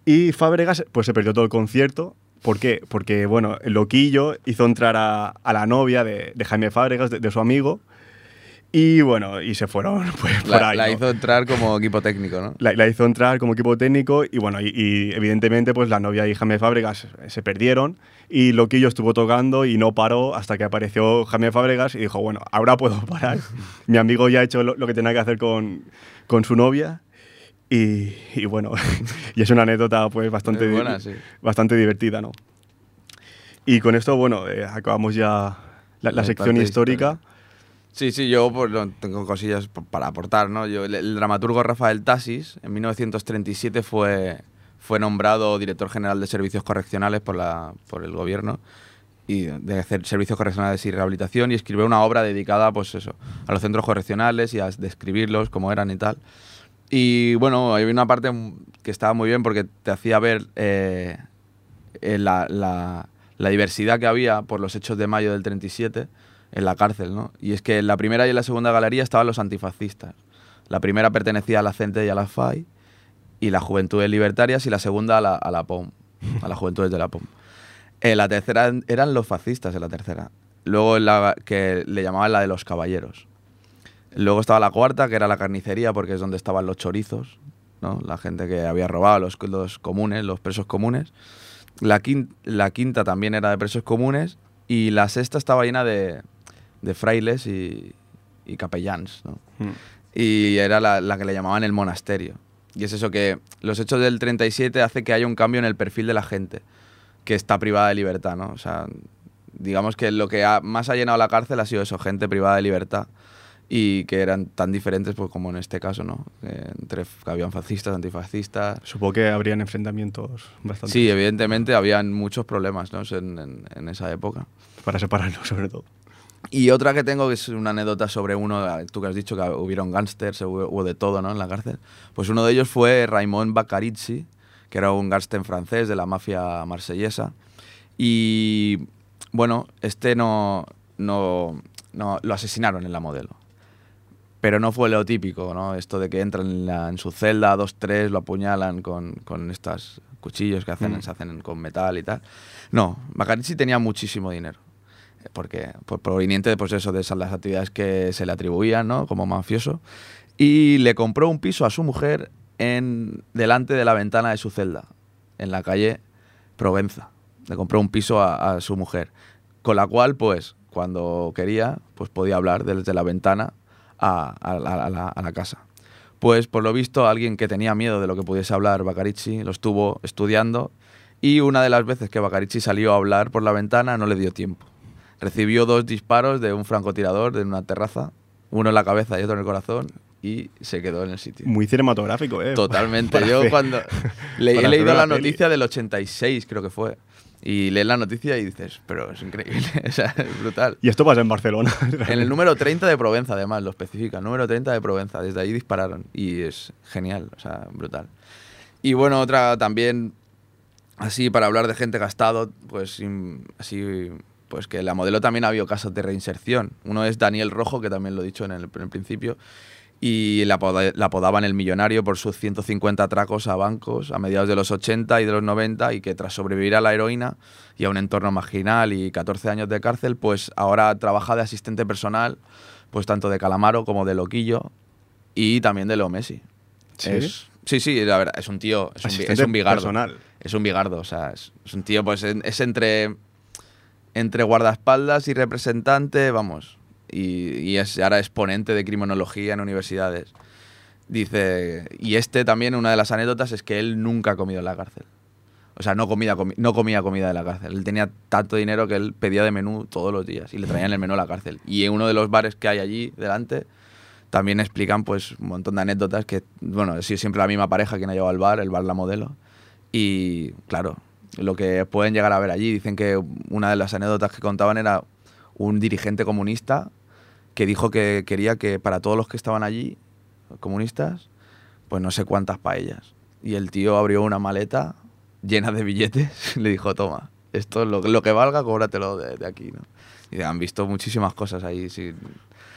Y Fábregas pues se perdió todo el concierto. ¿Por qué? Porque, bueno, loquillo hizo entrar a, a la novia de, de Jaime Fábregas, de, de su amigo, y bueno, y se fueron (laughs) pues, por La, ahí. la ¿no? hizo entrar como equipo técnico, ¿no? La, la hizo entrar como equipo técnico y bueno, y, y evidentemente pues la novia y Jaime Fábregas se perdieron y Loquillo estuvo tocando y no paró hasta que apareció Jaime Fábregas y dijo, bueno, ahora puedo parar. (laughs) Mi amigo ya ha hecho lo, lo que tenía que hacer con, con su novia y, y bueno, (laughs) y es una anécdota pues bastante, Es buena, sí. bastante divertida, ¿no? Y con esto, bueno, eh, acabamos ya la, sección histórica. Sí, sí, yo pues, tengo cosillas para aportar, ¿no? Yo, el, el dramaturgo Rafael Tasis en 1937 fue, fue nombrado director general de servicios correccionales por, la, por el gobierno y de hacer servicios correccionales y rehabilitación y escribió una obra dedicada pues eso, a los centros correccionales y a describirlos cómo eran y tal. Y bueno, hay una parte que estaba muy bien porque te hacía ver eh, eh, la, la- diversidad que había por los hechos de mayo del 37 en la cárcel, ¿no? Y es que en la primera y en la segunda galería estaban los antifascistas. La primera pertenecía a la CENTE y a la FAI, y la Juventudes Libertarias, y la segunda a la, a la POM, a las Juventudes de la POM. En la tercera eran los fascistas, en la tercera. Luego la que le llamaban la de los caballeros. Luego estaba la cuarta, que era la carnicería, porque es donde estaban los chorizos, ¿no? La gente que había robado, los, los comunes, los presos comunes. La quinta, la quinta también era de presos comunes. Y la sexta estaba llena de, de frailes y, y capellanes, ¿no? Mm. y era la, la que le llamaban el monasterio. Y es eso que los hechos del 37 hace que haya un cambio en el perfil de la gente que está privada de libertad, ¿no? O sea, digamos que lo que ha- más ha llenado la cárcel ha sido eso, gente privada de libertad y que eran tan diferentes pues como en este caso, ¿no? Eh, entre que habían fascistas, antifascistas. Supongo que habrían enfrentamientos bastante Sí, evidentemente habían muchos problemas ¿no? en, en- en esa época. para separarlos, sobre todo. Y otra que tengo que es una anécdota sobre uno, tú que has dicho que hubieron gángsters, hubo, hubo de todo ¿no? en la cárcel. Pues uno de ellos fue Raymond Baccarizzi, que era un gángster francés de la mafia marsellesa. Y bueno, este no, no, no- lo asesinaron en la modelo. Pero no fue lo típico, ¿no? Esto de que entran en, la- en su celda, dos, tres, lo apuñalan con, con estos cuchillos que hacen, Mm. se hacen con metal y tal. No, Macarici tenía muchísimo dinero. eh, Porque, por proveniente de, pues eso, de esas las actividades que se le atribuían, ¿no? Como mafioso. Y le compró un piso a su mujer en, delante de la ventana de su celda, en la calle Provenza. Le compró un piso a, a su mujer, con la cual, pues, cuando quería, pues podía hablar desde la ventana a, a la- a la, a la casa. Pues, por lo visto, alguien que tenía miedo de lo que pudiese hablar Bacarici lo estuvo estudiando y una de las veces que Bacarici salió a hablar por la ventana no le dio tiempo. Recibió dos disparos de un francotirador de una terraza, uno en la cabeza y otro en el corazón, y se quedó en el sitio. Muy cinematográfico, ¿eh? Totalmente. (laughs) Para Yo cuando le, he leído la peli. noticia del 86, creo que fue. Y lees la noticia y dices, pero es increíble, (laughs) o sea, es brutal. Y esto pasa en Barcelona. En el número 30 de Provenza, además, lo especifica. el Número 30 de Provenza. Desde ahí dispararon. Y es genial, o sea, brutal. Y bueno, otra también, así para hablar de gente gastado, pues así, pues que la modelo también ha habido casos de reinserción. Uno es Daniel Rojo, que también lo he dicho en el, en el principio. Y la, la apodaban el millonario por sus 150 atracos a bancos a mediados de los 80 y de los 90 y que tras sobrevivir a la heroína y a un entorno marginal y 14 años de cárcel, pues ahora trabaja de asistente personal, pues tanto de Calamaro como de Loquillo y también de Leo Messi. ¿Sí? Es- sí, sí, la verdad, es un tío, es un, es bigardo. personal. Es un bigardo, o sea, es, es un tío, pues es entre, entre guardaespaldas y representante, vamos, y, y es ahora exponente de criminología en universidades. Dice, y este también, una de las anécdotas es que él nunca ha comido en la cárcel. O sea, no, comida, comi- no comía comida de la cárcel. Él tenía tanto dinero que él pedía de menú todos los días y le traían el menú a la cárcel. Y en uno de los bares que hay allí delante también explican pues un montón de anécdotas que, bueno, sido siempre la misma pareja quien ha llevado al bar, el bar La Modelo. Y claro, lo que pueden llegar a ver allí, dicen que una de las anécdotas que contaban era un dirigente comunista que dijo que quería que para todos los que estaban allí, comunistas, pues no sé cuántas paellas. Y el tío abrió una maleta llena de billetes (laughs) y le dijo, toma, esto es lo, lo que valga, cóbratelo de, de aquí. ¿no? Y han visto muchísimas cosas ahí. Sí.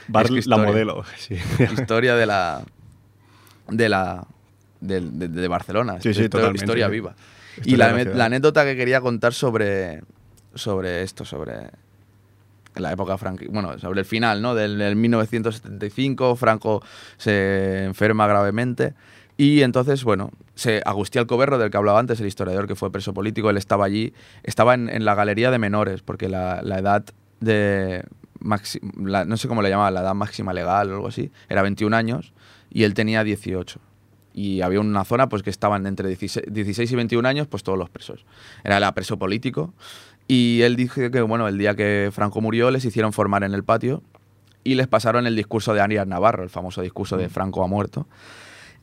Bar Es que la historia. modelo. (laughs) Sí. historia de la de la de, de- de Barcelona Sí, sí, historia sí. viva Historia y la, la la anécdota que quería contar sobre sobre esto sobre la época franqui bueno sobre el final no del, del 1975 Franco se enferma gravemente y entonces, bueno, se, Agustí Alcoberro, del que hablaba antes, el historiador que fue preso político, él estaba allí, estaba en, en la galería de menores, porque la, la edad de. maxi- no sé cómo le llamaban, la edad máxima legal o algo así, era 21 años y él tenía 18. Y había una zona pues que estaban entre 16, 16 y 21 años, pues todos los presos. Era el preso político. Y él dijo que, bueno, el día que Franco murió, les hicieron formar en el patio y les pasaron el discurso de Arias Navarro, el famoso discurso de Franco ha muerto.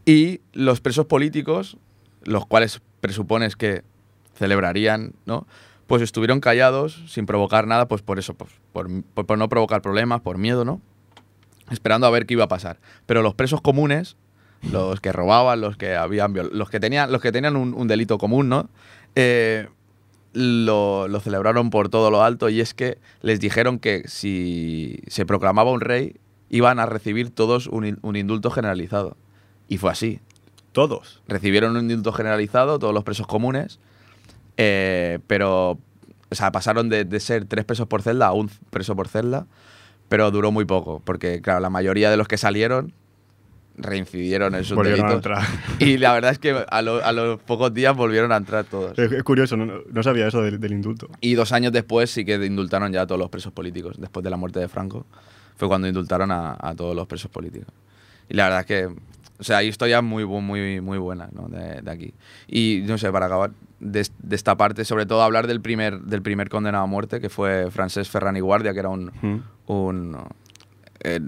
Y los presos políticos, los cuales presupones que celebrarían, ¿no? Pues estuvieron callados, sin provocar nada, pues por eso, pues, por, por- por no provocar problemas, por miedo, ¿no? Esperando a ver qué iba a pasar. Pero los presos comunes, los que robaban, los que habían los que tenían, los que tenían un, un delito común, ¿no? Eh, lo, lo celebraron por todo lo alto y es que les dijeron que si se proclamaba un rey iban a recibir todos un, un indulto generalizado. Y fue así. Todos. Recibieron un indulto generalizado, todos los presos comunes, eh, pero o sea, pasaron de, de ser tres presos por celda a un preso por celda, pero duró muy poco, porque claro, la mayoría de los que salieron reincidieron en sus Volvieron a delitos. entrar. (laughs) Y la verdad es que a, lo- a los pocos días volvieron a entrar todos. Es, es curioso, no, no sabía eso del, del indulto. Y dos años después sí que indultaron ya a todos los presos políticos. Después de la muerte de Franco, fue cuando indultaron a, a todos los presos políticos. Y la verdad es que, o sea, hay historias muy, muy, muy buenas ¿no? de, de aquí. Y no sé, para acabar de, de esta parte, sobre todo hablar del primer, del primer condenado a muerte, que fue Francesc Ferran y Guardia, que era un. Mm. un eh,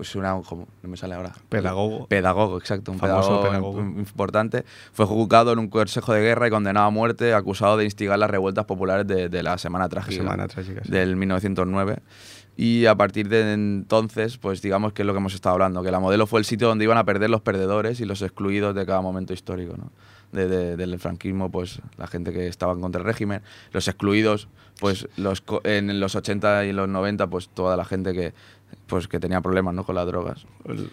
es una- ¿cómo? no me sale ahora. Pedagogo. Pedagogo, exacto, un Famoso pedagogo, pedagogo. im- importante. Fue juzgado en un consejo de guerra y condenado a muerte, acusado de instigar las revueltas populares de, de la Semana Trágica Semana trágica, sí. del 1909. Y a partir de entonces, pues digamos que es lo que hemos estado hablando, que la modelo fue el sitio donde iban a perder los perdedores y los excluidos de cada momento histórico, ¿no? De- de- del franquismo, pues la gente que estaba contra el régimen, los excluidos, pues los en los 80 y los 90, pues toda la gente que, pues, que tenía problemas ¿no? con las drogas.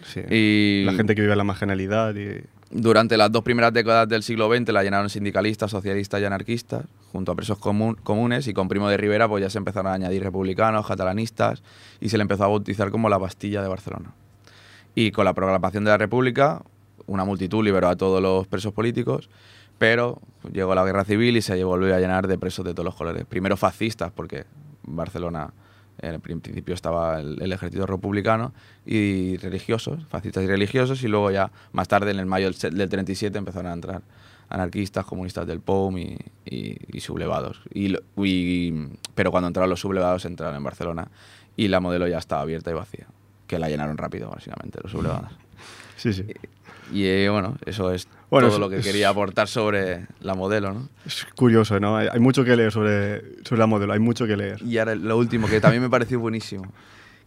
Sí. Y La gente que vive en la marginalidad y... durante las dos primeras décadas del siglo XX la llenaron sindicalistas, socialistas y anarquistas, junto a presos comun- comunes, y con Primo de Rivera pues ya se empezaron a añadir republicanos, catalanistas, y se le empezó a bautizar como la Bastilla de Barcelona. Y con la proclamación de la República, una multitud liberó a todos los presos políticos, pero llegó la guerra civil y se volvió a llenar de presos de todos los colores. Primero fascistas, porque Barcelona en el principio estaba el, el ejército republicano y religiosos, fascistas y religiosos, y luego ya más tarde, en el mayo del, se- del 37, empezaron a entrar anarquistas, comunistas del POUM y, y- y sublevados. Y, pero cuando entraron los sublevados, entraron en Barcelona y la modelo ya estaba abierta y vacía, que la llenaron rápido, básicamente, los sublevados. Sí, sí. Y eh, bueno, eso es Bueno, todo es- lo que quería aportar sobre la modelo, ¿no? Es curioso, ¿no? Hay, hay mucho que leer sobre, sobre la modelo, hay mucho que leer. Y ahora lo último, que también me pareció buenísimo,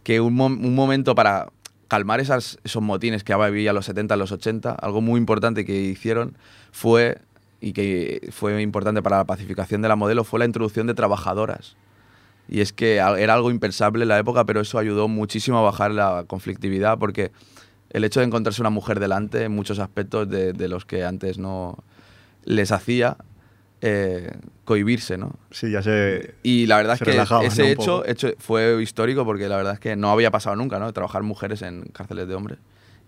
que un, mom- un momento para calmar esas, esos motines que había en los 70, en los 80, algo muy importante que hicieron fue, y que fue importante para la pacificación de la modelo, fue la introducción de trabajadoras. Y es que a- era algo impensable en la época, pero eso ayudó muchísimo a bajar la conflictividad, porque el hecho de encontrarse una mujer delante en muchos aspectos de, de los que antes no les hacía eh, cohibirse, ¿no? Sí, ya sé. Y la verdad Se es que ese hecho, fue histórico porque la verdad es que no había pasado nunca, ¿no? Trabajar mujeres en cárceles de hombres.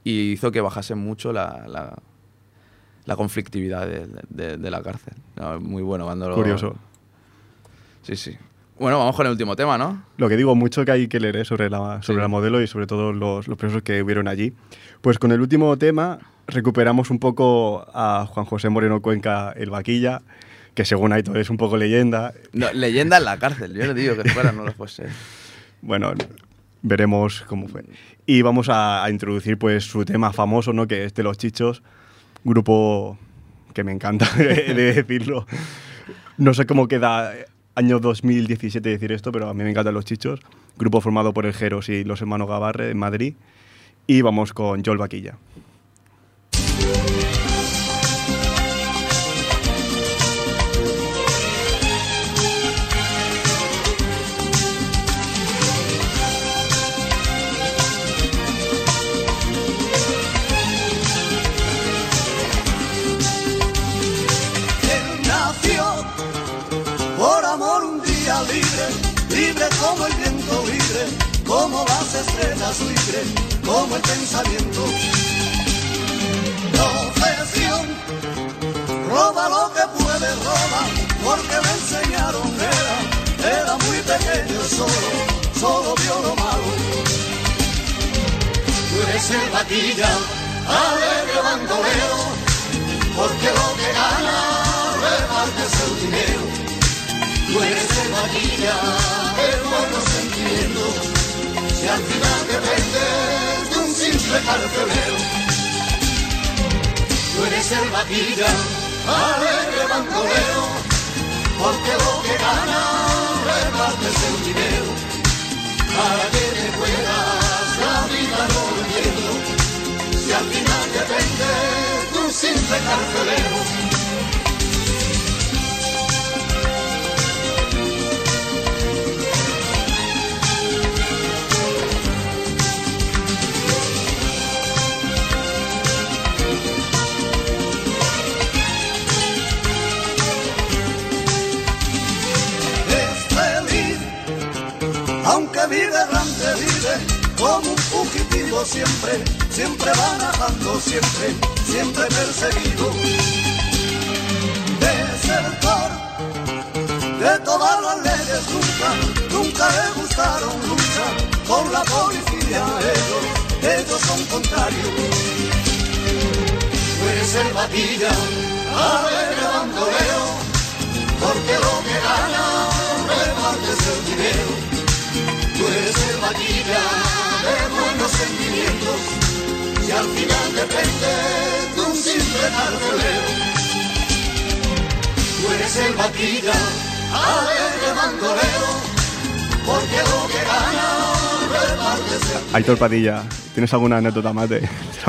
Y hizo que bajase mucho la, la, la conflictividad de, de- de la cárcel. Muy bueno cuando lo- Curioso. Sí, sí. Bueno, vamos con el último tema, ¿no? Lo que digo, mucho que hay que leer ¿eh? sobre la, sobre Sí. la modelo y sobre todo los, los presos que hubieron allí. Pues con el último tema recuperamos un poco a Juan José Moreno Cuenca, el vaquilla, que según Aitor es un poco leyenda. No, leyenda en la cárcel. Yo no digo que fuera, no lo fuese. (laughs) Bueno, veremos cómo fue. Y vamos a, a introducir pues su tema famoso, ¿no? Que es de Los Chichos, grupo que me encanta (laughs) de decirlo. No sé cómo queda año 2017 decir esto, pero a mí me encantan Los Chichos, grupo formado por el Jeros y los hermanos Gavarre en Madrid. Y vamos con Joel Vaquilla. Estrellas libre, como el pensamiento. Profesión, roba lo que puede, roba, porque le enseñaron era, era muy pequeño solo, solo vio lo malo. Tú eres el vaquilla, alegre bandolero, porque lo que gana repartes el dinero. Tú eres el vaquilla de buenos sentimientos, si al final dependes de un simple carcelero. Tú eres el vaquilla, alegre bandolero, porque lo que gana repartes el dinero, para que te puedas la vida no viviendo, si al final dependes de un simple carcelero. Como un fugitivo siempre, siempre va nadando, siempre, siempre perseguido. Desertor de todas las leyes, nunca, nunca le gustaron lucha con la policía, ellos, ellos son contrarios. Eres el vaquilla, alegre bandolero, porque lo que gana repartes el dinero. Tú eres el vaquilla de buenos sentimientos, y al final depende de un simple carcelero. Tú eres el vaquilla, alegre bandolero, porque lo que gana Aitor Padilla, ¿tienes alguna anécdota más de,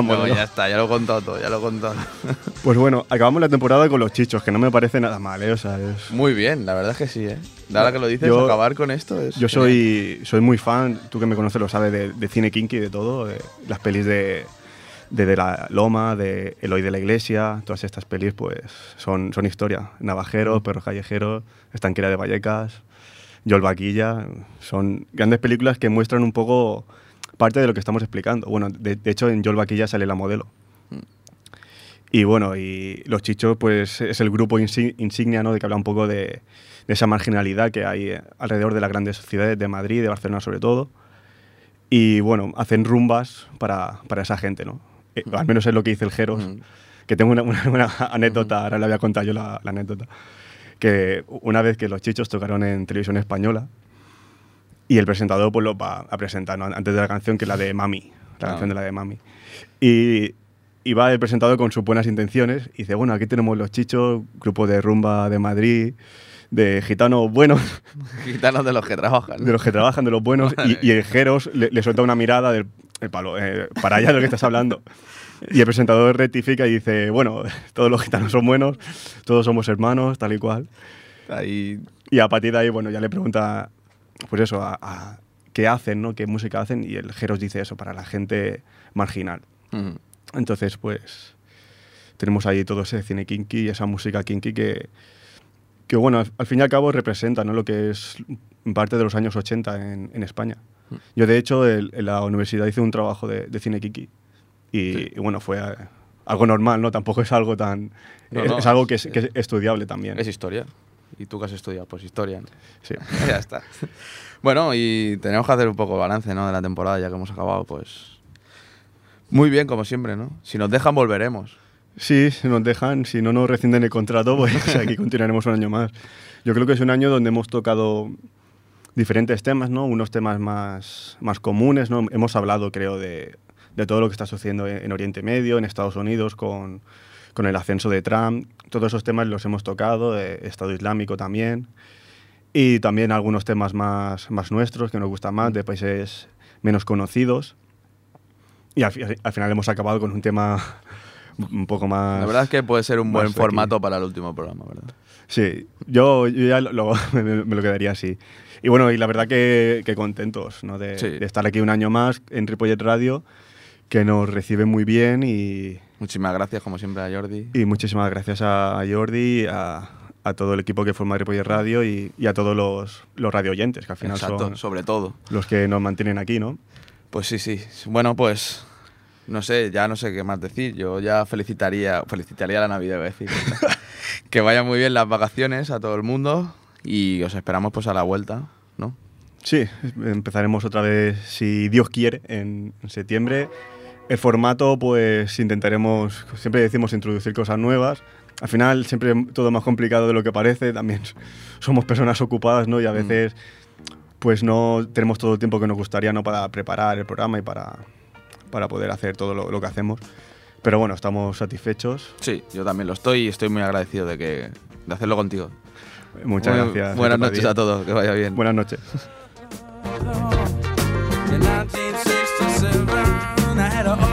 No, ya está, ya lo he contado todo, ya lo he contado. (laughs) Pues bueno, acabamos la temporada con los chichos, que no me parece nada mal, ¿eh? O sea, es- Muy bien, la verdad es que sí, ¿eh? Ahora que lo dices, Yo- acabar con esto es. Yo soy, soy muy fan, tú que me conoces lo sabes, de, de cine kinky, de todo, de las pelis de, de, De la Loma, de Eloy de la Iglesia, todas estas pelis pues son, son historia. Navajeros, Perros Callejeros, Estanquera de Vallecas, Yol Vaquilla, son grandes películas que muestran un poco parte de lo que estamos explicando. Bueno, de, de hecho en Yol Vaquilla sale la modelo. Y bueno, y Los Chichos, pues es el grupo insi- insignia, ¿no? De que habla un poco de, de esa marginalidad que hay eh, alrededor de las grandes ciudades de Madrid, de Barcelona sobre todo. Y bueno, hacen rumbas para, para esa gente, ¿no? Eh, al menos es lo que dice el Jeros. Que tengo una, una- una anécdota, ahora le voy a contar yo la, la anécdota. Que una vez que Los Chichos tocaron en televisión española, y el presentador pues lo va a presentar ¿no? antes de la canción, que es la de Mami, la Ah. canción de la de Mami. Y, y va el presentador con sus buenas intenciones y dice, bueno, aquí tenemos los chichos, grupo de rumba de Madrid, de gitanos buenos, (laughs) Gitanos de los que trabajan. de los que trabajan, de los buenos, y, y el Jeros le, le suelta una mirada del el palo, eh, para allá de lo que estás hablando. Y el presentador rectifica y dice, bueno, todos los gitanos son buenos, todos somos hermanos, tal y cual. Ahí. Y a partir de ahí, bueno, ya le pregunta, pues eso, a, a qué hacen, ¿no? ¿Qué música hacen? Y el Jeros dice eso, para la gente marginal. Entonces, pues, tenemos ahí todo ese cine kinky y esa música kinky que, que bueno, al, al fin y al cabo representa, ¿no? Lo que es parte de los años 80 en, en España. Yo, de hecho, el- en la universidad hice un trabajo de, de cine kinky y, y, bueno, fue algo normal, ¿no? Tampoco es algo tan... No, es, no, es algo que es, es- que es estudiable también. Es historia. ¿Y tú qué has estudiado? Pues historia. ¿no? Sí. (laughs) ya está. Bueno, y tenemos que hacer un poco de balance, ¿no? De la temporada, ya que hemos acabado, pues. Muy bien, como siempre, ¿no? Si nos dejan, volveremos. Sí, si nos dejan, si no nos rescinden el contrato, pues (laughs) aquí continuaremos un año más. Yo creo que es un año donde hemos tocado diferentes temas, ¿no? Unos temas más, más comunes, ¿no? Hemos hablado, creo, de, de todo lo que está sucediendo en, en Oriente Medio, en Estados Unidos, con, con el ascenso de Trump. Todos esos temas los hemos tocado, de Estado Islámico también. Y también algunos temas más, más nuestros, que nos gustan más, de países menos conocidos. Y al, fi- al final hemos acabado con un tema (laughs) un poco más... La verdad es que puede ser un buen formato para el último programa, ¿verdad? Sí, yo, yo ya lo, (laughs) lo- me, me lo quedaría así. Y bueno, y la verdad que, que contentos ¿no? de, Sí. de estar aquí un año más en Ripollet Radio, que nos reciben muy bien y, Muchísimas gracias, como siempre, a Jordi. y muchísimas gracias a Jordi, a, a todo el equipo que forma Ripollet Radio y, y a todos los, los radio oyentes, que al final Exacto, son sobre todo. los que nos mantienen aquí, ¿no? Pues sí, sí. Bueno, pues no sé, ya no sé qué más decir. Yo ya felicitaría, felicitaría la Navidad, voy a decir. (laughs) que vayan muy bien las vacaciones a todo el mundo y os esperamos pues a la vuelta, ¿no? Sí, empezaremos otra vez, si Dios quiere, en septiembre. El formato, pues intentaremos, siempre decimos introducir cosas nuevas. Al final, siempre todo más complicado de lo que parece. También (laughs) somos personas ocupadas, ¿no? Y a veces, pues no tenemos todo el tiempo que nos gustaría, ¿no? Para preparar el programa y para, para poder hacer todo lo, lo que hacemos. Pero bueno, estamos satisfechos. Sí, yo también lo estoy y estoy muy agradecido de que de hacerlo contigo. Muchas Muy- gracias. Buenas noches a todos, que vaya bien. Buenas noches. (laughs) In 1967, I had a